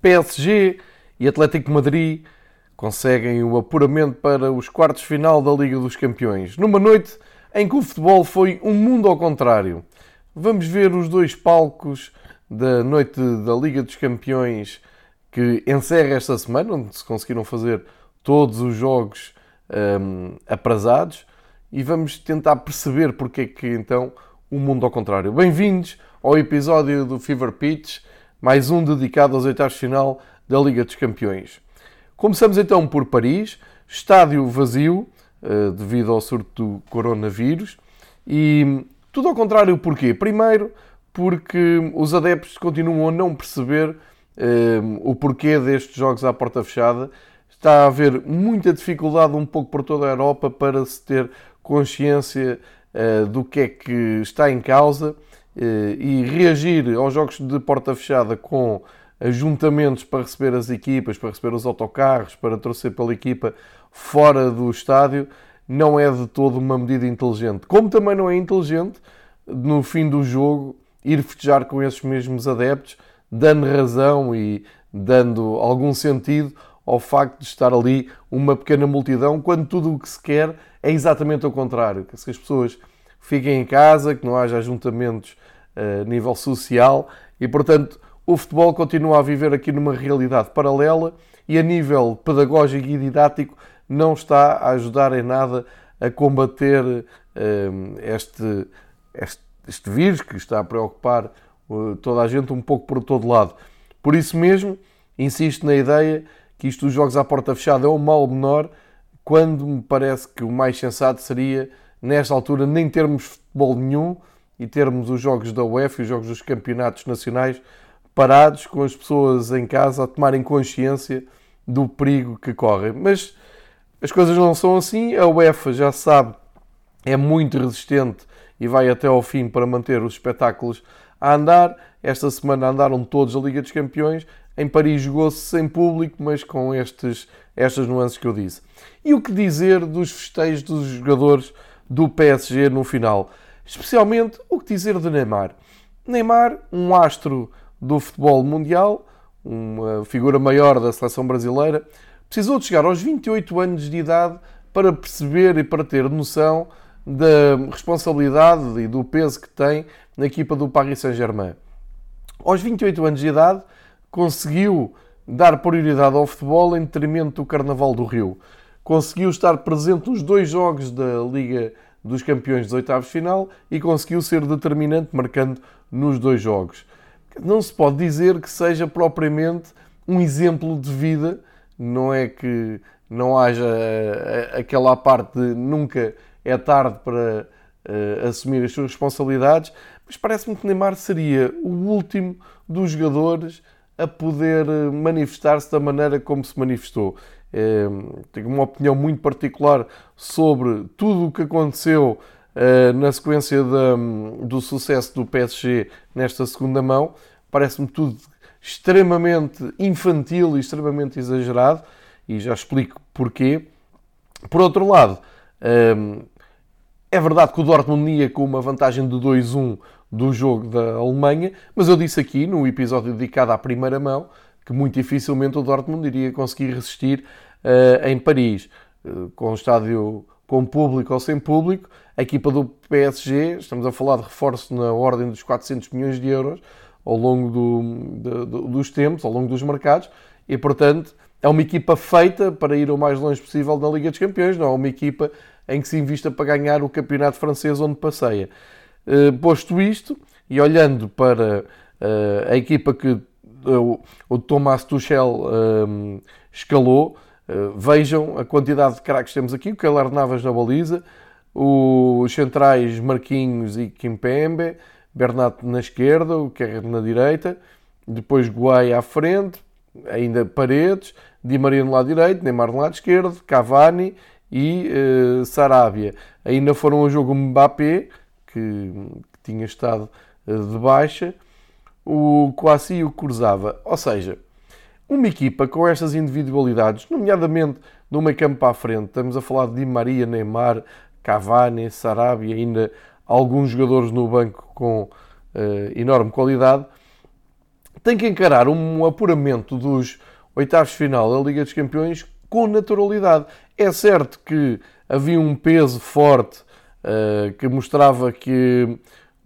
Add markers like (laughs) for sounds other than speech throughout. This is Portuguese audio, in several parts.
PSG e Atlético Madrid conseguem o apuramento para os quartos final da Liga dos Campeões. Numa noite em que o futebol foi um mundo ao contrário. Vamos ver os dois palcos da noite da Liga dos Campeões que encerra esta semana, onde se conseguiram fazer todos os jogos um, aprazados e vamos tentar perceber porque é que então o mundo ao contrário. Bem-vindos ao episódio do Fever Pitch, mais um dedicado aos oitavos de final da Liga dos Campeões. Começamos então por Paris, estádio vazio uh, devido ao surto do coronavírus e tudo ao contrário porquê? Primeiro, porque os adeptos continuam a não perceber uh, o porquê destes jogos à porta fechada. Está a haver muita dificuldade um pouco por toda a Europa para se ter consciência uh, do que é que está em causa e reagir aos jogos de porta fechada com ajuntamentos para receber as equipas, para receber os autocarros, para torcer pela equipa fora do estádio, não é de todo uma medida inteligente. Como também não é inteligente, no fim do jogo, ir festejar com esses mesmos adeptos, dando razão e dando algum sentido ao facto de estar ali uma pequena multidão, quando tudo o que se quer é exatamente o contrário, que as pessoas fiquem em casa, que não haja ajuntamentos eh, a nível social e, portanto, o futebol continua a viver aqui numa realidade paralela e a nível pedagógico e didático não está a ajudar em nada a combater eh, este, este, este vírus que está a preocupar toda a gente um pouco por todo lado. Por isso mesmo, insisto na ideia que isto dos jogos à porta fechada é um mal menor, quando me parece que o mais sensato seria, nesta altura, nem termos futebol nenhum e termos os jogos da UEFA e os jogos dos campeonatos nacionais parados com as pessoas em casa a tomarem consciência do perigo que correm. Mas as coisas não são assim. A UEFA já sabe, é muito resistente e vai até ao fim para manter os espetáculos a andar. Esta semana andaram todos a Liga dos Campeões. Em Paris jogou-se sem público, mas com estes, estas nuances que eu disse. E o que dizer dos festejos dos jogadores do PSG no final? Especialmente o que dizer de Neymar. Neymar, um astro do futebol mundial, uma figura maior da seleção brasileira, precisou de chegar aos 28 anos de idade para perceber e para ter noção da responsabilidade e do peso que tem na equipa do Paris Saint-Germain. Aos 28 anos de idade, conseguiu dar prioridade ao futebol em detrimento do Carnaval do Rio. Conseguiu estar presente nos dois jogos da Liga dos Campeões dos oitavos final e conseguiu ser determinante, marcando nos dois jogos não se pode dizer que seja propriamente um exemplo de vida, não é que não haja eh, aquela parte de nunca é tarde para uh, assumir as suas responsabilidades, mas parece-me que Neymar seria o último dos jogadores a poder eh, manifestar-se da maneira como se manifestou. Tenho uma opinião muito particular sobre tudo o que aconteceu uh, na sequência da, do sucesso do PSG nesta segunda mão. Parece-me tudo extremamente infantil e extremamente exagerado, e já explico porquê. Por outro lado, um, é verdade que o Dortmund ia com uma vantagem de 2-1 do jogo da Alemanha, mas eu disse aqui, no episódio dedicado à primeira mão, que muito dificilmente o Dortmund iria conseguir resistir uh, em Paris, uh, com o estádio com público ou sem público. A equipa do PSG, estamos a falar de reforço na ordem dos 400 milhões de euros ao longo do, de, dos tempos, ao longo dos mercados, e portanto é uma equipa feita para ir o mais longe possível na Liga dos Campeões, não é uma equipa em que se invista para ganhar o campeonato francês onde passeia. Uh, posto isto, e olhando para uh, a equipa que uh, o Thomas Tuchel escalou, vejam a quantidade de craques que temos aqui, o Keller Navas na baliza, os centrais Marquinhos e Kimpembe, Bernat na esquerda, o Kerr na direita, depois Guai à frente, ainda Paredes, Di Maria no lado direito, Neymar no lado esquerdo, Cavani e uh, Sarabia. Ainda foram ao jogo Mbappé, que, que tinha estado uh, de baixa, o e o Cruzava. Ou seja, uma equipa com estas individualidades, nomeadamente no meio campo para a frente, estamos a falar de Di Maria, Neymar, Cavani, Sarabia, ainda alguns jogadores no banco com uh, enorme qualidade, tem que encarar um apuramento dos oitavos de final da Liga dos Campeões com naturalidade. É certo que havia um peso forte uh, que mostrava que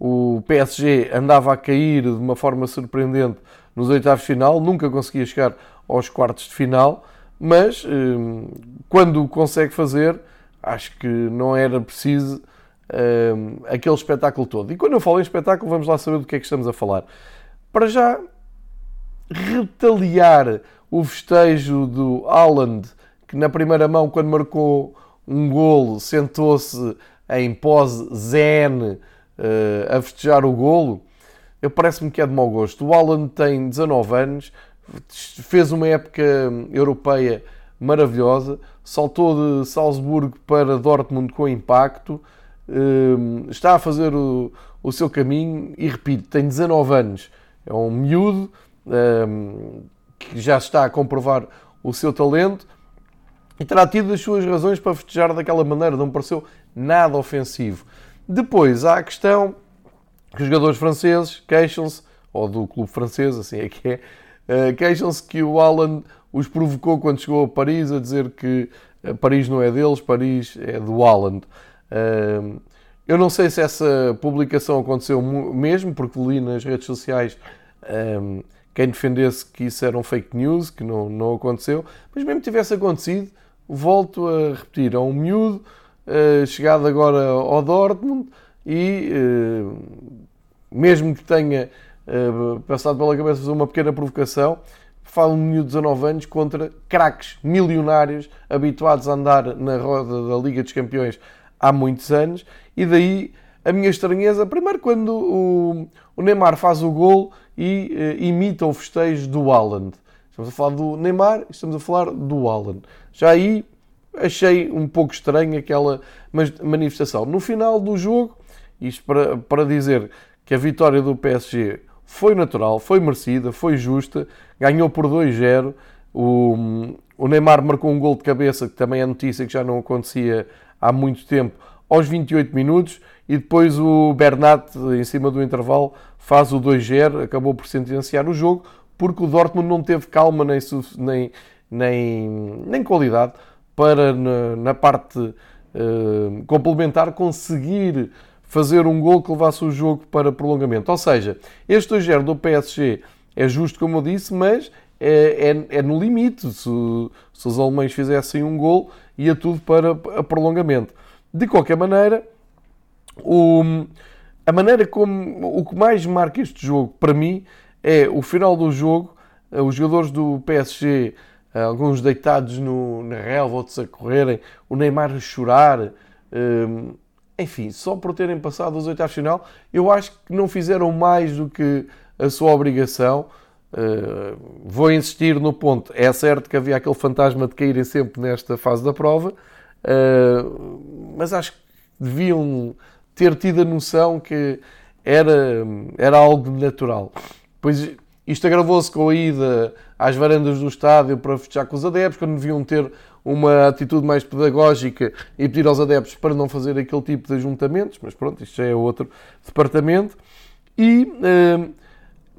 o PSG andava a cair de uma forma surpreendente nos oitavos de final, nunca conseguia chegar aos quartos de final, mas uh, quando consegue fazer, acho que não era preciso uh, aquele espetáculo todo. E quando eu falo em espetáculo, vamos lá saber do que é que estamos a falar. Para já, retaliar o festejo do Haaland, que na primeira mão, quando marcou um golo, sentou-se em pose zen uh, a festejar o golo, eu parece-me que é de mau gosto. O Haaland tem 19 anos, fez uma época europeia maravilhosa, saltou de Salzburgo para Dortmund com impacto, uh, está a fazer o, o seu caminho e, repito, tem 19 anos. É um miúdo, um, que já está a comprovar o seu talento e terá tido as suas razões para festejar daquela maneira, não me pareceu nada ofensivo. Depois há a questão que os jogadores franceses queixam-se, ou do clube francês, assim é que é, uh, queixam-se que o Alan os provocou quando chegou a Paris a dizer que uh, Paris não é deles, Paris é do Alan. Uh, eu não sei se essa publicação aconteceu mesmo, porque li nas redes sociais um, quem defendesse que isso era um fake news, que não, não aconteceu, mas mesmo que tivesse acontecido, volto a repetir, é um miúdo chegado agora ao Dortmund e uh, mesmo que tenha uh, passado pela cabeça fazer uma pequena provocação, fala um miúdo de 19 anos contra craques milionários habituados a andar na roda da Liga dos Campeões há muitos anos e daí a minha estranheza, primeiro quando o, o Neymar faz o gol e imita o festejo do Haaland. Estamos a falar do Neymar, estamos a falar do Haaland. Já aí achei um pouco estranho aquela manifestação. No final do jogo, isto para, para dizer que a vitória do PSG foi natural, foi merecida, foi justa, ganhou por 2-0. O, o Neymar marcou um gol de cabeça, que também é notícia que já não acontecia há muito tempo, aos 28 minutos e depois o Bernat, em cima do intervalo, faz o 2-0, acabou por sentenciar o jogo, porque o Dortmund não teve calma nem, nem, nem, nem qualidade para, na, na parte uh, complementar, conseguir fazer um gol que levasse o jogo para prolongamento. Ou seja, este 2-0 do PSG é justo, como eu disse, mas é, é, é no limite. Se, se, os alemães fizessem um gol, ia tudo para prolongamento. De qualquer maneira, o, a maneira como o que mais marca este jogo para mim é o final do jogo, eh, os jogadores do PSG, alguns deitados no, na relva, outros a correrem, o Neymar a chorar, ehm, enfim, só por terem passado os oitavos final, eu acho que não fizeram mais do que a sua obrigação. Uh, vou insistir no ponto. É certo que havia aquele fantasma de caírem sempre nesta fase da prova, uh, mas acho que deviam ter tido a noção que era, era algo natural. Pois isto agravou-se com a ida às varandas do estádio para festejar com os adeptos, quando deviam ter uma atitude mais pedagógica e pedir aos adeptos para não fazer aquele tipo de ajuntamentos, mas pronto, isto já é outro departamento. E eh,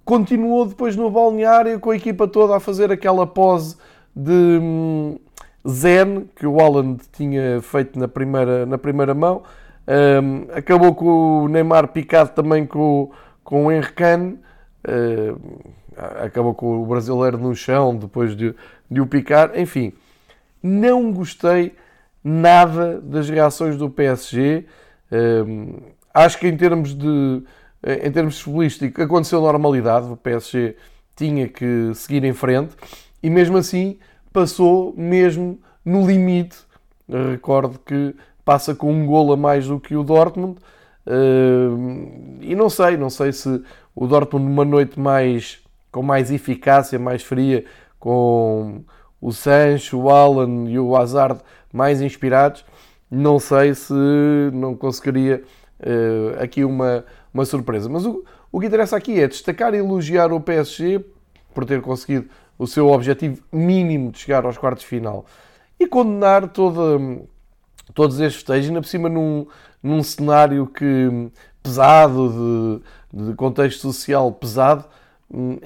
continuou depois no balneário com a equipa toda a fazer aquela pose de hum, zen que o Holland tinha feito na primeira, na primeira mão. Um, acabou com o Neymar picado também com, com o Henrique uh, acabou com o brasileiro no chão depois de, de o picar. Enfim, não gostei nada das reações do PSG. Um, acho que em termos de em termos futbolísticos aconteceu normalidade. O PSG tinha que seguir em frente e mesmo assim passou mesmo no limite. Recordo que passa com um golo a mais do que o Dortmund. Uh, e não sei, não sei se o Dortmund numa noite mais com mais eficácia, mais fria, com o Sancho, o Alan e o Hazard mais inspirados, não sei se não conseguiria uh, aqui uma, uma surpresa. Mas o, o que interessa aqui é destacar e elogiar o PSG por ter conseguido o seu objetivo mínimo de chegar aos quartos de final e condenar toda todos estes festejos, ainda por cima num, num cenário que pesado, de, de contexto social pesado,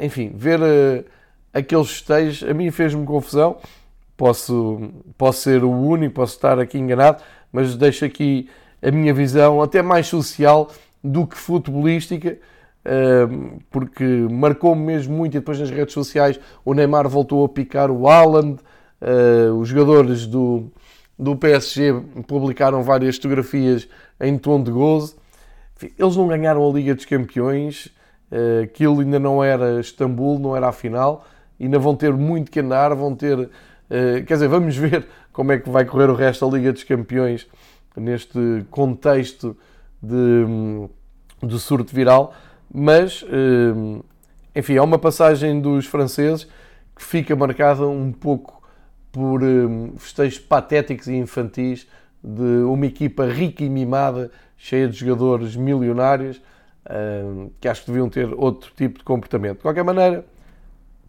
enfim, ver uh, aqueles festejos a mim fez-me confusão. Posso, posso ser o único, posso estar aqui enganado, mas deixo aqui a minha visão até mais social do que futebolística, hum, porque marcou-me mesmo muito. E depois nas redes sociais o Neymar voltou a picar o Haaland, uh, os jogadores do, do PSG publicaram várias fotografias em tom de gozo. Eles não ganharam a Liga dos Campeões, uh, aquilo ainda não era Istambul, não era a final, ainda vão ter muito que andar, vão ter. Uh, quer dizer, vamos (laughs) ver como é que vai correr o resto da Liga dos Campeões neste contexto de, de surto viral, mas uh, enfim, é uma passagem dos franceses que fica marcada um pouco por festejos patéticos e infantis de uma equipa rica e mimada, cheia de jogadores milionários, que acho que deviam ter outro tipo de comportamento. De qualquer maneira,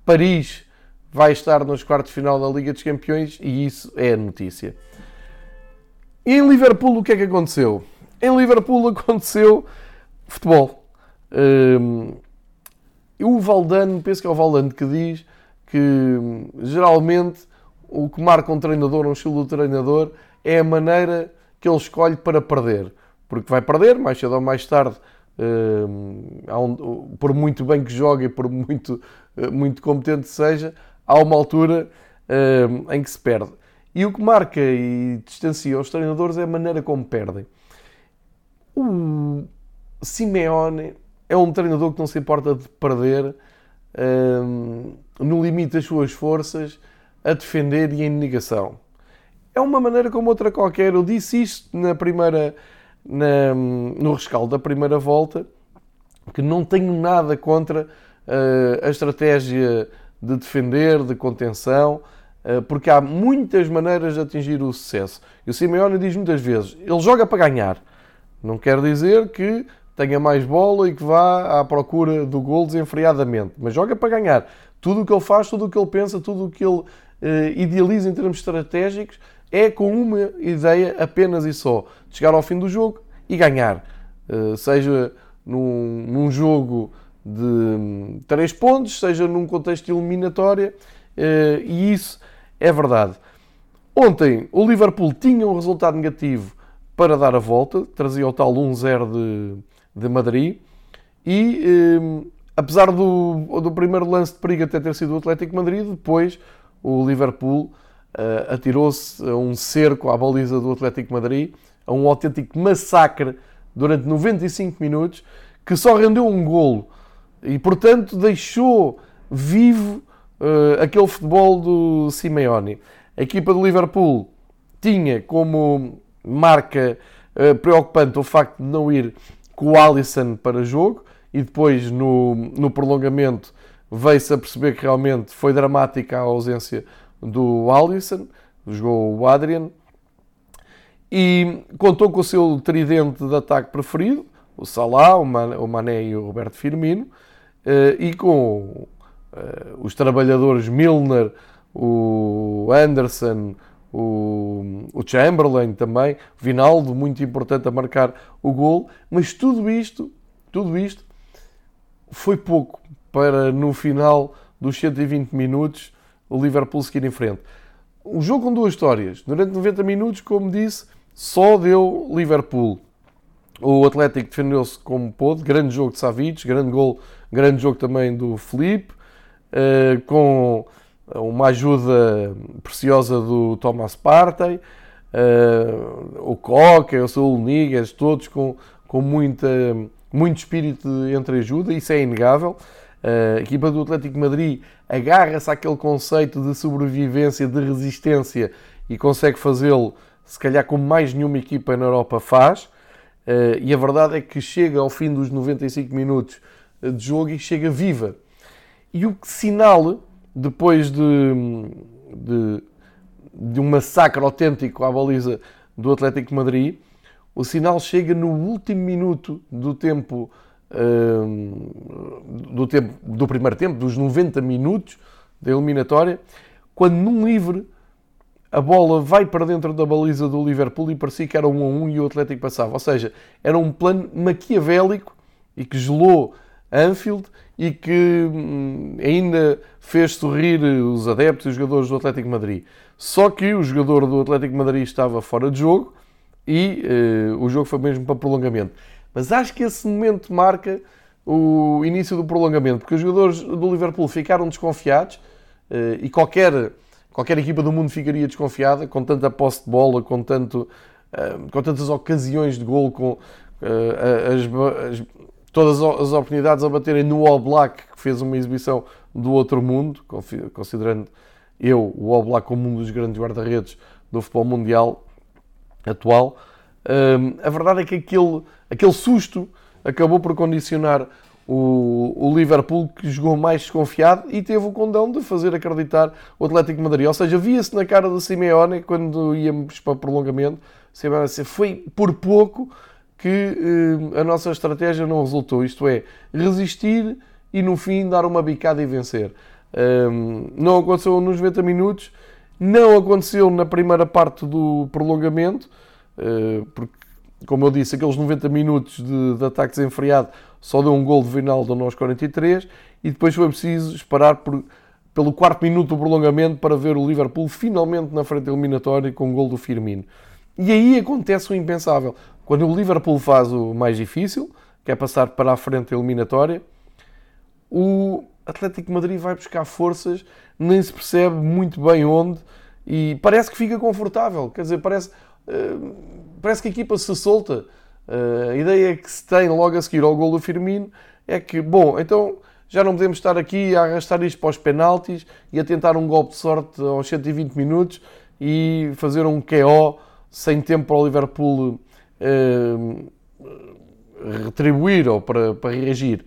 Paris vai estar nos quartos de final da Liga dos Campeões e isso é notícia. E em Liverpool o que é que aconteceu? Em Liverpool (laughs) aconteceu futebol. Um, o Valdano, penso que é o Valdano que diz que geralmente o que marca um treinador, um estilo do treinador, é a maneira que ele escolhe para perder. Porque vai perder, mais cedo ou mais tarde, uh, por muito bem que jogue e por muito, uh, muito competente seja, há uma altura uh, em que se perde. E o que marca e distancia os treinadores é a maneira como perdem. O Simeone é um treinador que não se importa de perder no limite das suas forças a defender e em negação. É uma maneira como outra qualquer. Eu disse isto na primeira, na, no rescaldo da primeira volta, que não tenho nada contra uh, a estratégia de defender, de contenção, uh, porque há muitas maneiras de atingir o sucesso. E o Simeone diz muitas vezes, ele joga para ganhar. Não quer dizer que tenha mais bola e que vá à procura do gol desenfreadamente, mas joga para ganhar. Tudo o que ele faz, tudo o que ele pensa, tudo o que ele uh, idealiza em termos estratégicos é com uma ideia apenas e só: de chegar ao fim do jogo e ganhar. Uh, seja num, num, jogo de três pontos, seja num contexto eliminatório, uh, e isso é verdade. Ontem o Liverpool tinha um resultado negativo para dar a volta, trazia o tal 1-0 de, de Madrid, e apesar do, do primeiro lance de perigo até ter sido o Atlético Madrid, depois o Liverpool atirou-se a um cerco à baliza do Atlético Madrid, a um autêntico massacre durante 95 minutos, que só rendeu um golo e, portanto, deixou vivo uh, aquele futebol do Simeone. A equipa do Liverpool tinha como marca uh, preocupante o facto de não ir com o Alisson para jogo e depois no, no prolongamento veio-se a perceber que realmente foi dramática a ausência do Alisson, jogou o Adrian, e contou com o seu tridente de ataque preferido, o Salah, o Mané e o Roberto Firmino, eh, e com eh, os trabalhadores Milner, o Anderson, o, Chamberlain também, o Vinaldo, muito importante a marcar o gol, mas tudo isto, tudo isto foi pouco para no final dos 120 minutos o Liverpool seguir em frente. Um jogo com duas histórias. Durante 90 minutos, como disse, só deu Liverpool. O Atlético defendeu-se como pôde. Grande jogo de Savic, grande gol, grande jogo também do Felipe, eh, com uma ajuda preciosa do Thomas Partey, eh, o Coca, o Saúl Niguez, todos com, com muita, muito espírito de entreajuda, isso é inegável. A equipa do Atlético Madrid agarra-se àquele conceito de sobrevivência, de resistência e consegue fazê-lo, se calhar, como mais nenhuma equipa na Europa faz. E a verdade é que chega ao fim dos 95 minutos de jogo e chega viva. E o sinal, depois de, de, de um massacre autêntico à baliza do Atlético Madrid, o sinal chega no último minuto do tempo do, tempo, do primeiro tempo, dos 90 minutos da eliminatória, quando num livre a bola vai para dentro da baliza do Liverpool e parecia que era um a um e o Atlético passava. Ou seja, era um plano maquiavélico e que gelou Anfield e que hum, ainda fez sorrir os adeptos e os jogadores do Atlético Madrid. Só que o jogador do Atlético Madrid estava fora de jogo e uh, o jogo foi mesmo para prolongamento. Mas acho que esse momento marca o início do prolongamento, porque os jogadores do Liverpool ficaram desconfiados uh, e qualquer, qualquer equipa do mundo ficaria desconfiada com tanta posse de bola, com, tanto, uh, com tantas ocasiões de gol, com as, as, todas as oportunidades a baterem no All Black, que fez uma exibição do outro mundo, considerando eu o All Black como um dos grandes guarda-redes do futebol mundial atual. A verdade é que aquele, aquele susto acabou por condicionar o, o, Liverpool, que jogou mais desconfiado e teve o condão de fazer acreditar o Atlético Madrid. Ou seja, via-se na cara do Simeone, quando íamos para prolongamento, foi por pouco que a nossa estratégia não resultou. Isto é, resistir e no fim dar uma bicada e vencer. Um, não aconteceu nos 90 minutos, não aconteceu na primeira parte do prolongamento, porque, como eu disse, aqueles 90 minutos de, de ataque desenfreado só deu um gol de Vinaldo nós 43 e depois foi preciso esperar por, pelo quarto minuto do prolongamento para ver o Liverpool finalmente na frente eliminatória com o gol do Firmino. E aí acontece o impensável. Quando o Liverpool faz o mais difícil, que é passar para a frente eliminatória, o Atlético Madrid vai buscar forças, nem se percebe muito bem onde, e parece que fica confortável. Quer dizer, parece, parece que a equipa se solta. Uh, a ideia que se tem logo a seguir ao gol do Firmino é que, bom, então já não podemos estar aqui a arrastar isto para os penaltis e a tentar um golpe de sorte aos 120 minutos e fazer um KO sem tempo para o Liverpool uh, retribuir ou para, para reagir.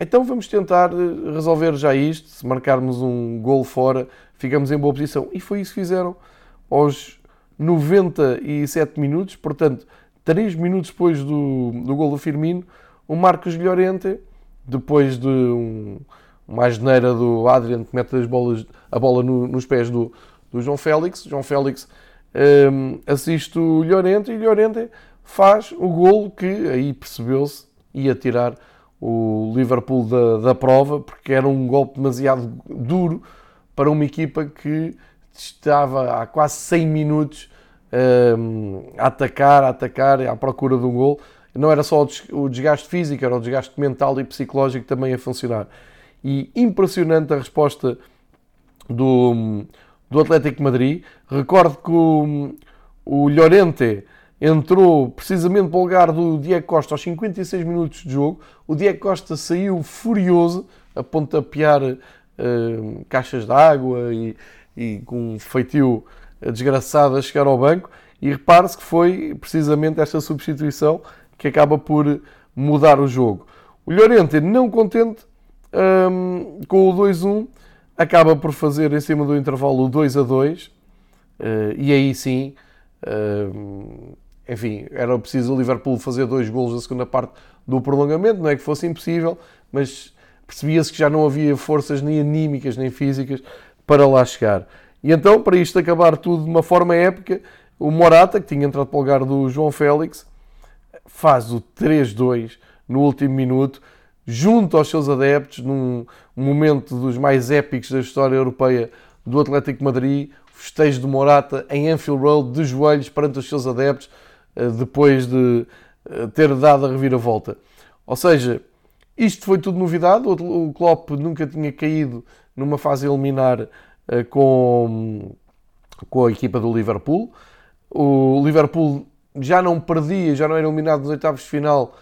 Então vamos tentar eh, resolver já isto. Se marcarmos um gol fora, ficamos em boa posição. E foi isso que fizeram aos 97 minutos, portanto, 3 minutos depois do, do gol do Firmino, o Marcos Llorente, depois de um, uma asneira do Adrian que mete as bolas, a bola no, nos pés do, do João Félix. João Félix um, assiste o Llorente e Llorente faz o golo que aí percebeu-se ia tirar o Liverpool da, da prova, porque era um golpe demasiado duro para uma equipa que estava há quase 100 minutos a atacar, a atacar, à procura de um gol. Não era só o desgaste físico, era o desgaste mental e psicológico também a funcionar. E impressionante a resposta do, do Atlético Madrid. Recordo que o, o Llorente entrou precisamente para o lugar do Diego Costa aos 56 minutos de jogo. O Diego Costa saiu furioso, a pontapear uh, caixas de água e, e, com um feitio desgraçado a chegar ao banco. E repare-se que foi precisamente esta substituição que acaba por mudar o jogo. O Llorente, não contente um, com o 2-1, acaba por fazer em cima do intervalo o 2-2 uh, eh, e aí sim uh, enfim, era preciso o Liverpool fazer dois golos na segunda parte do prolongamento, não é que fosse impossível, mas percebia-se que já não havia forças nem anímicas nem físicas para lá chegar. E então, para isto acabar tudo de uma forma épica, o Morata, que tinha entrado para o lugar do João Félix, faz o 3-2 no último minuto, junto aos seus adeptos, num momento dos mais épicos da história europeia do Atlético Madrid, festejo de Morata em Anfield Road, de joelhos perante os seus adeptos, eh, depois de eh, ter dado a reviravolta. Ou seja, isto foi tudo novidade. O Klopp nunca tinha caído numa fase eliminar com, com a equipa do Liverpool. O Liverpool já não perdia, já não era eliminado nos oitavos de final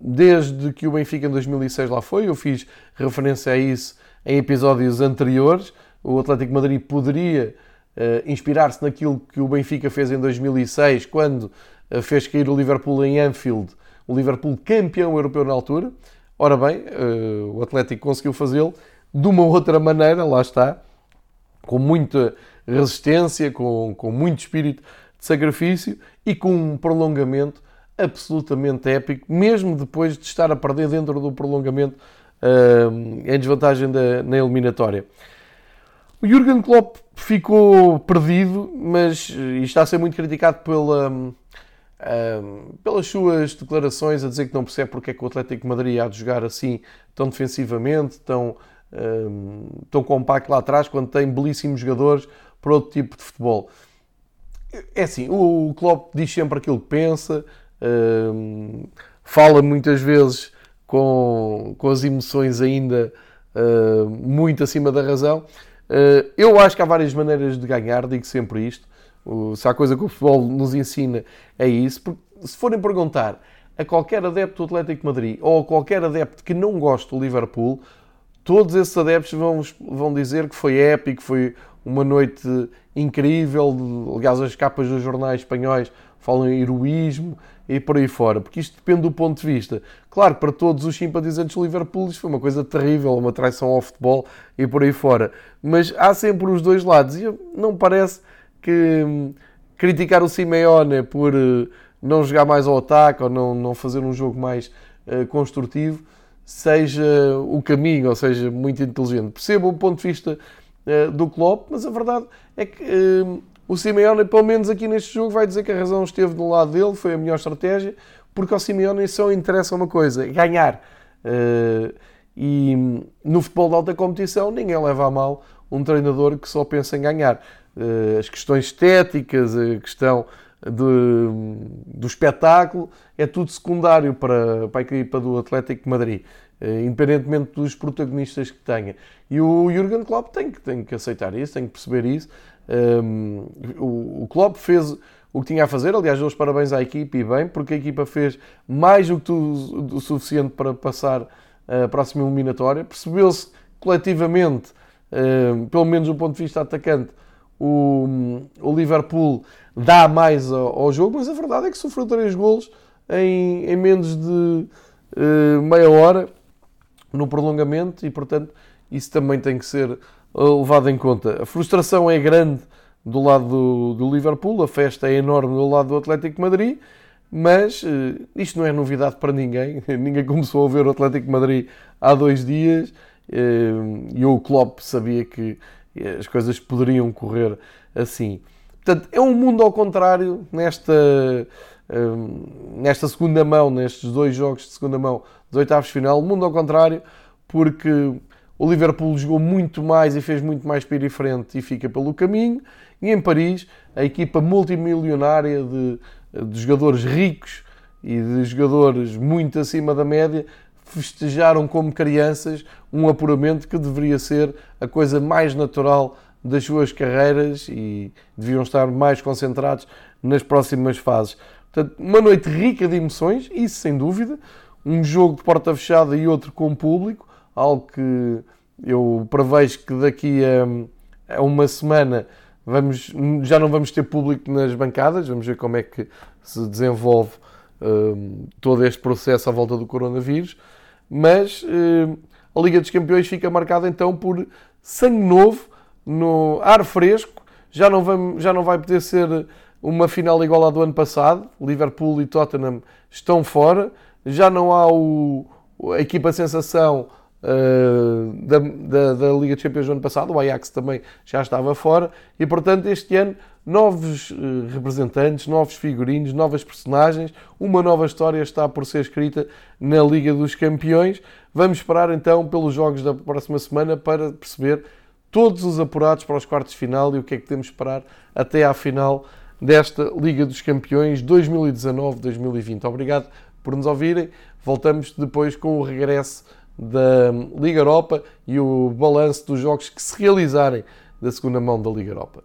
desde que o Benfica em 2006 lá foi. Eu fiz referência a isso em episódios anteriores. O Atlético Madrid poderia uh, inspirar-se naquilo que o Benfica fez em 2006, quando uh, fez cair o Liverpool em Anfield, o Liverpool campeão europeu na altura. Ora bem, o Atlético conseguiu fazê-lo de uma outra maneira, lá está, com muita resistência, com, com muito espírito de sacrifício e com um prolongamento absolutamente épico, mesmo depois de estar a perder dentro do prolongamento uh, em desvantagem da, na eliminatória. O Jurgen Klopp ficou perdido, mas está a ser muito criticado pela, pelas suas declarações a dizer que não percebe porque é que o Atlético Madrid há de jogar assim tão defensivamente, tão, tão compacto lá atrás, quando tem belíssimos jogadores para outro tipo de futebol. É assim, o Klopp diz sempre aquilo que pensa, fala muitas vezes com, com as emoções ainda uh, muito acima da razão. Uh, eu acho que há várias maneiras de ganhar, digo sempre isto. Se há coisa que o futebol nos ensina é isso. Se forem perguntar a qualquer adepto do Atlético Madrid ou a qualquer adepto que não gosta do Liverpool, todos esses adeptos vão, vão dizer que foi épico, foi uma noite incrível. Aliás, as capas dos jornais espanhóis falam em heroísmo e por aí fora, porque isto depende do ponto de vista. Claro, para todos os simpatizantes do Liverpool isto foi uma coisa terrível, uma traição ao futebol e por aí fora. Mas há sempre os dois lados e não parece que hum, criticar o Simeone por uh, não jogar mais ao ataque ou não, não fazer um jogo mais uh, construtivo seja o caminho, ou seja, muito inteligente. Percebo o ponto de vista uh, do Klopp, mas a verdade é que hum, o Simeone, pelo menos aqui neste jogo, vai dizer que a razão esteve do lado dele, foi a melhor estratégia, porque ao Simeone só interessa uma coisa, ganhar. Uh, e no futebol de alta competição ninguém leva a mal um treinador que só pensa em ganhar. Uh, as questões estéticas, a questão de, do espetáculo, é tudo secundário para, para a equipa do Atlético de Madrid, uh, independentemente dos protagonistas que tenha. E o Jurgen Klopp tem que, tem que aceitar isso, tem que perceber isso. Um, o, o Klopp fez o que tinha a fazer, aliás, dou os parabéns à equipa e bem, porque a equipa fez mais do que o suficiente para passar a próxima eliminatória. Percebeu-se coletivamente, um, pelo menos do ponto de vista atacante, o Liverpool dá mais ao, ao, jogo, mas a verdade é que sofreu três golos em, em menos de uh, meia hora no prolongamento e, portanto, isso também tem que ser levado em conta. A frustração é grande do lado do, do, Liverpool, a festa é enorme do lado do Atlético Madrid, mas uh, isto não é novidade para ninguém. (laughs) ninguém começou a ver o Atlético Madrid há dois dias uh, e o Klopp sabia que eh, as coisas poderiam correr assim. Portanto, é um mundo ao contrário nesta, uh, nesta segunda mão, nestes dois jogos de segunda mão dos oitavos de final, mundo ao contrário, porque o Liverpool jogou muito mais e fez muito mais para ir frente e fica pelo caminho. E em Paris, a equipa multimilionária de, de jogadores ricos e de jogadores muito acima da média festejaram como crianças um apuramento que deveria ser a coisa mais natural das suas carreiras e deviam estar mais concentrados nas próximas fases. Portanto, uma noite rica de emoções, isso sem dúvida. Um jogo de porta fechada e outro com público algo que eu prevejo que daqui a, uma semana vamos, já não vamos ter público nas bancadas, vamos ver como é que se desenvolve um, todo este processo à volta do coronavírus, mas um, a Liga dos Campeões fica marcada então por sangue novo, no ar fresco, já não, já não vai poder ser uma final igual à do ano passado, Liverpool e Tottenham estão fora, já não há o, a equipa sensação Uh, da, da, da, Liga de Champions do ano passado, o Ajax também já estava fora, e portanto este ano novos uh, representantes, novos figurinos, novas personagens, uma nova história está por ser escrita na Liga dos Campeões. Vamos esperar então pelos jogos da próxima semana para perceber todos os apurados para os quartos de final e o que é que temos de esperar até à final desta Liga dos Campeões 2019-2020. Obrigado por nos ouvirem. Voltamos depois com o regresso da Liga Europa e o balanço dos jogos que se realizarem da segunda mão da Liga Europa.